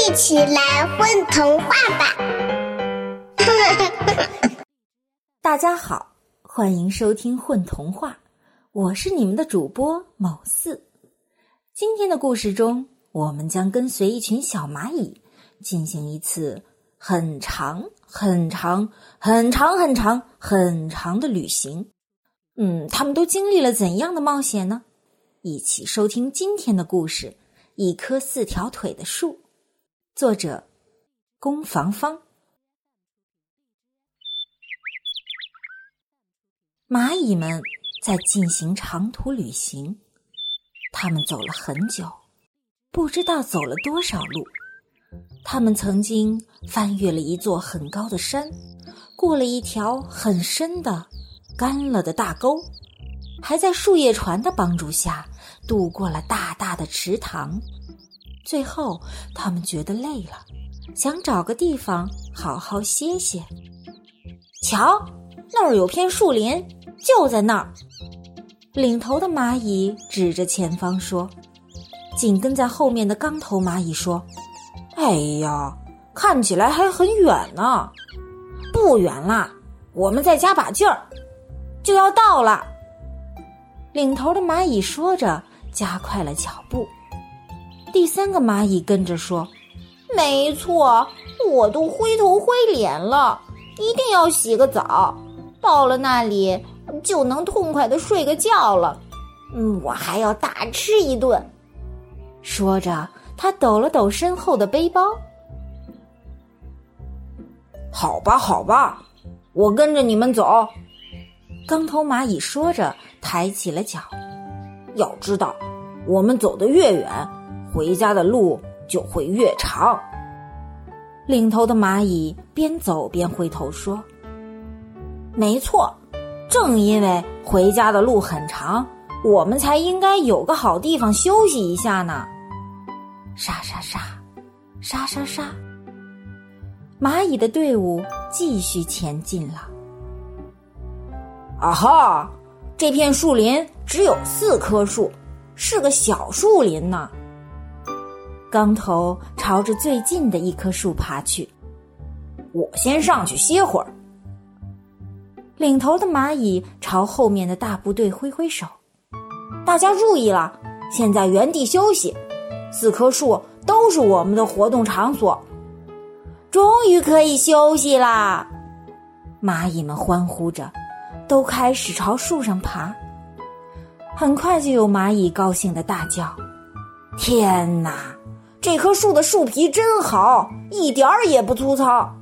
一起来混童话吧！大家好，欢迎收听《混童话》，我是你们的主播某四。今天的故事中，我们将跟随一群小蚂蚁进行一次很长、很长、很长、很长、很长的旅行。嗯，他们都经历了怎样的冒险呢？一起收听今天的故事：一棵四条腿的树。作者：攻防方。蚂蚁们在进行长途旅行，他们走了很久，不知道走了多少路。他们曾经翻越了一座很高的山，过了一条很深的、干了的大沟，还在树叶船的帮助下渡过了大大的池塘。最后，他们觉得累了，想找个地方好好歇歇。瞧，那儿有片树林，就在那儿。领头的蚂蚁指着前方说：“紧跟在后面的钢头蚂蚁说：‘哎呀，看起来还很远呢。’不远啦，我们再加把劲儿，就要到了。”领头的蚂蚁说着，加快了脚步。第三个蚂蚁跟着说：“没错，我都灰头灰脸了，一定要洗个澡，到了那里就能痛快的睡个觉了。嗯，我还要大吃一顿。”说着，他抖了抖身后的背包。“好吧，好吧，我跟着你们走。”钢头蚂蚁说着，抬起了脚。要知道，我们走得越远。回家的路就会越长。领头的蚂蚁边走边回头说：“没错，正因为回家的路很长，我们才应该有个好地方休息一下呢。”沙沙沙，沙沙沙，蚂蚁的队伍继续前进了。啊哈，这片树林只有四棵树，是个小树林呢。刚头朝着最近的一棵树爬去，我先上去歇会儿。领头的蚂蚁朝后面的大部队挥挥手：“大家注意了，现在原地休息。四棵树都是我们的活动场所，终于可以休息啦！”蚂蚁们欢呼着，都开始朝树上爬。很快就有蚂蚁高兴的大叫：“天哪！”这棵树的树皮真好，一点儿也不粗糙。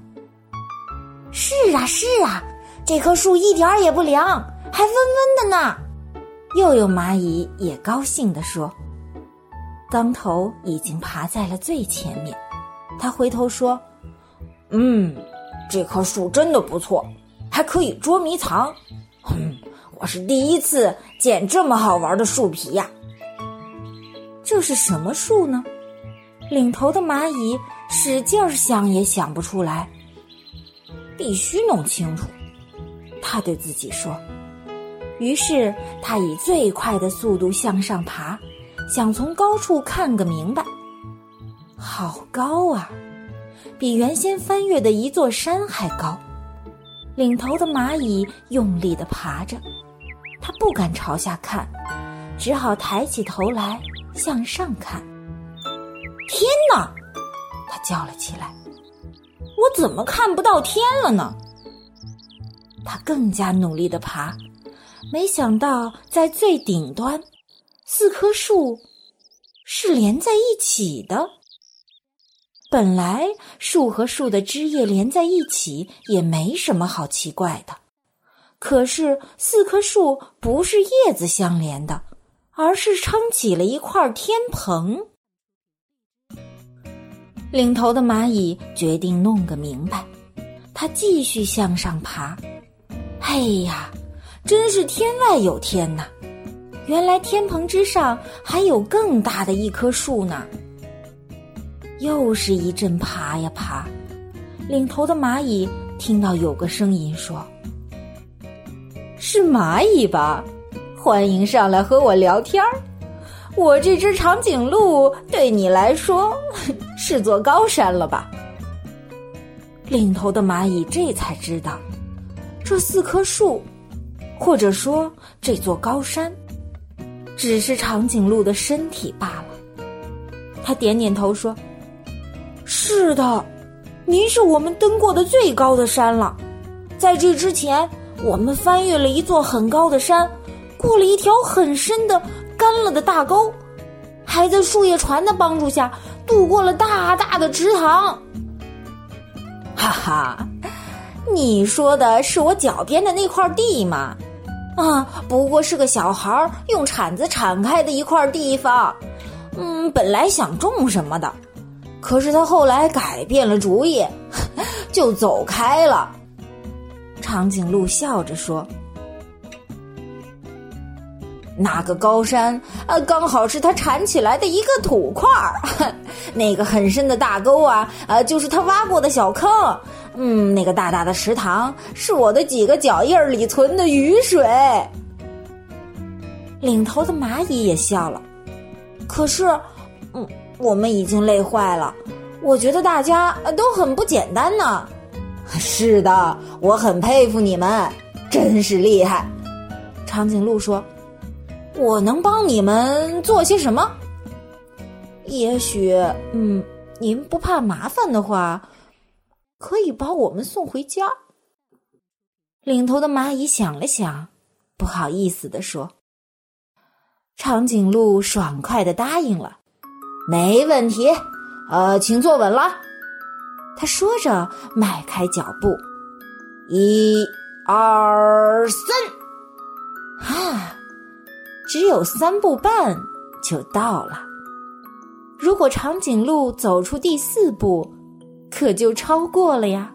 是啊，是啊，这棵树一点儿也不凉，还温温的呢。又有蚂蚁也高兴地说：“刚头已经爬在了最前面。”他回头说：“嗯，这棵树真的不错，还可以捉迷藏。哼，我是第一次见这么好玩的树皮呀。这是什么树呢？”领头的蚂蚁使劲儿想也想不出来，必须弄清楚。他对自己说。于是他以最快的速度向上爬，想从高处看个明白。好高啊，比原先翻越的一座山还高。领头的蚂蚁用力的爬着，他不敢朝下看，只好抬起头来向上看。天哪！他叫了起来：“我怎么看不到天了呢？”他更加努力的爬，没想到在最顶端，四棵树是连在一起的。本来树和树的枝叶连在一起也没什么好奇怪的，可是四棵树不是叶子相连的，而是撑起了一块天棚。领头的蚂蚁决定弄个明白，它继续向上爬。嘿呀，真是天外有天呐！原来天棚之上还有更大的一棵树呢。又是一阵爬呀爬，领头的蚂蚁听到有个声音说：“是蚂蚁吧？欢迎上来和我聊天儿。我这只长颈鹿对你来说 是座高山了吧？领头的蚂蚁这才知道，这四棵树，或者说这座高山，只是长颈鹿的身体罢了。他点点头说：“是的，您是我们登过的最高的山了。在这之前，我们翻越了一座很高的山，过了一条很深的干了的大沟，还在树叶船的帮助下渡过了大大的池塘。”哈哈，你说的是我脚边的那块地吗？啊，不过是个小孩用铲子铲开的一块地方。嗯，本来想种什么的，可是他后来改变了主意，就走开了。长颈鹿笑着说。那个高山，呃，刚好是他铲起来的一个土块儿。那个很深的大沟啊，呃，就是他挖过的小坑。嗯，那个大大的池塘，是我的几个脚印里存的雨水。领头的蚂蚁也笑了。可是，嗯，我们已经累坏了。我觉得大家都很不简单呢。是的，我很佩服你们，真是厉害。长颈鹿说。我能帮你们做些什么？也许，嗯，您不怕麻烦的话，可以把我们送回家。领头的蚂蚁想了想，不好意思的说：“长颈鹿爽快的答应了，没问题。呃，请坐稳了。”他说着，迈开脚步，一、二、三，啊！只有三步半就到了。如果长颈鹿走出第四步，可就超过了呀。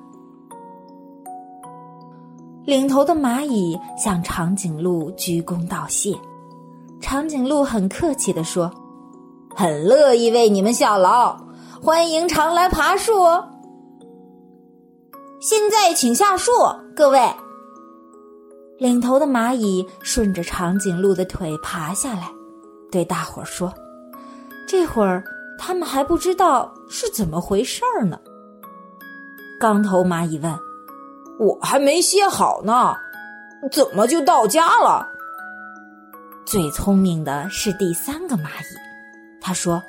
领头的蚂蚁向长颈鹿鞠躬道谢，长颈鹿很客气的说：“很乐意为你们效劳，欢迎常来爬树。现在请下树，各位。”领头的蚂蚁顺着长颈鹿的腿爬下来，对大伙儿说：“这会儿他们还不知道是怎么回事儿呢。”刚头蚂蚁问：“我还没歇好呢，怎么就到家了？”最聪明的是第三个蚂蚁，他说：“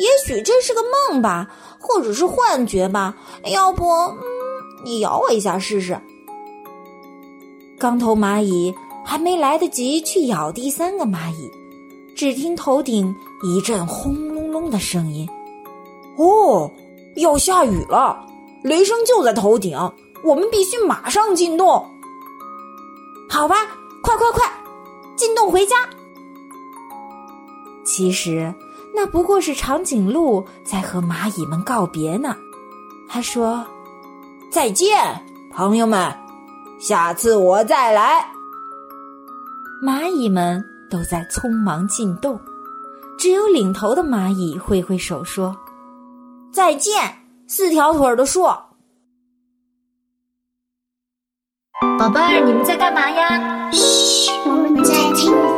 也许这是个梦吧，或者是幻觉吧。要不，你咬我一下试试。”钢头蚂蚁还没来得及去咬第三个蚂蚁，只听头顶一阵轰隆隆的声音。哦，要下雨了！雷声就在头顶，我们必须马上进洞。好吧，快快快，进洞回家。其实那不过是长颈鹿在和蚂蚁们告别呢。他说：“再见，朋友们。”下次我再来。蚂蚁们都在匆忙进洞，只有领头的蚂蚁挥挥手说：“再见，四条腿的树。”宝贝儿，你们在干嘛呀？嘘，我们在听。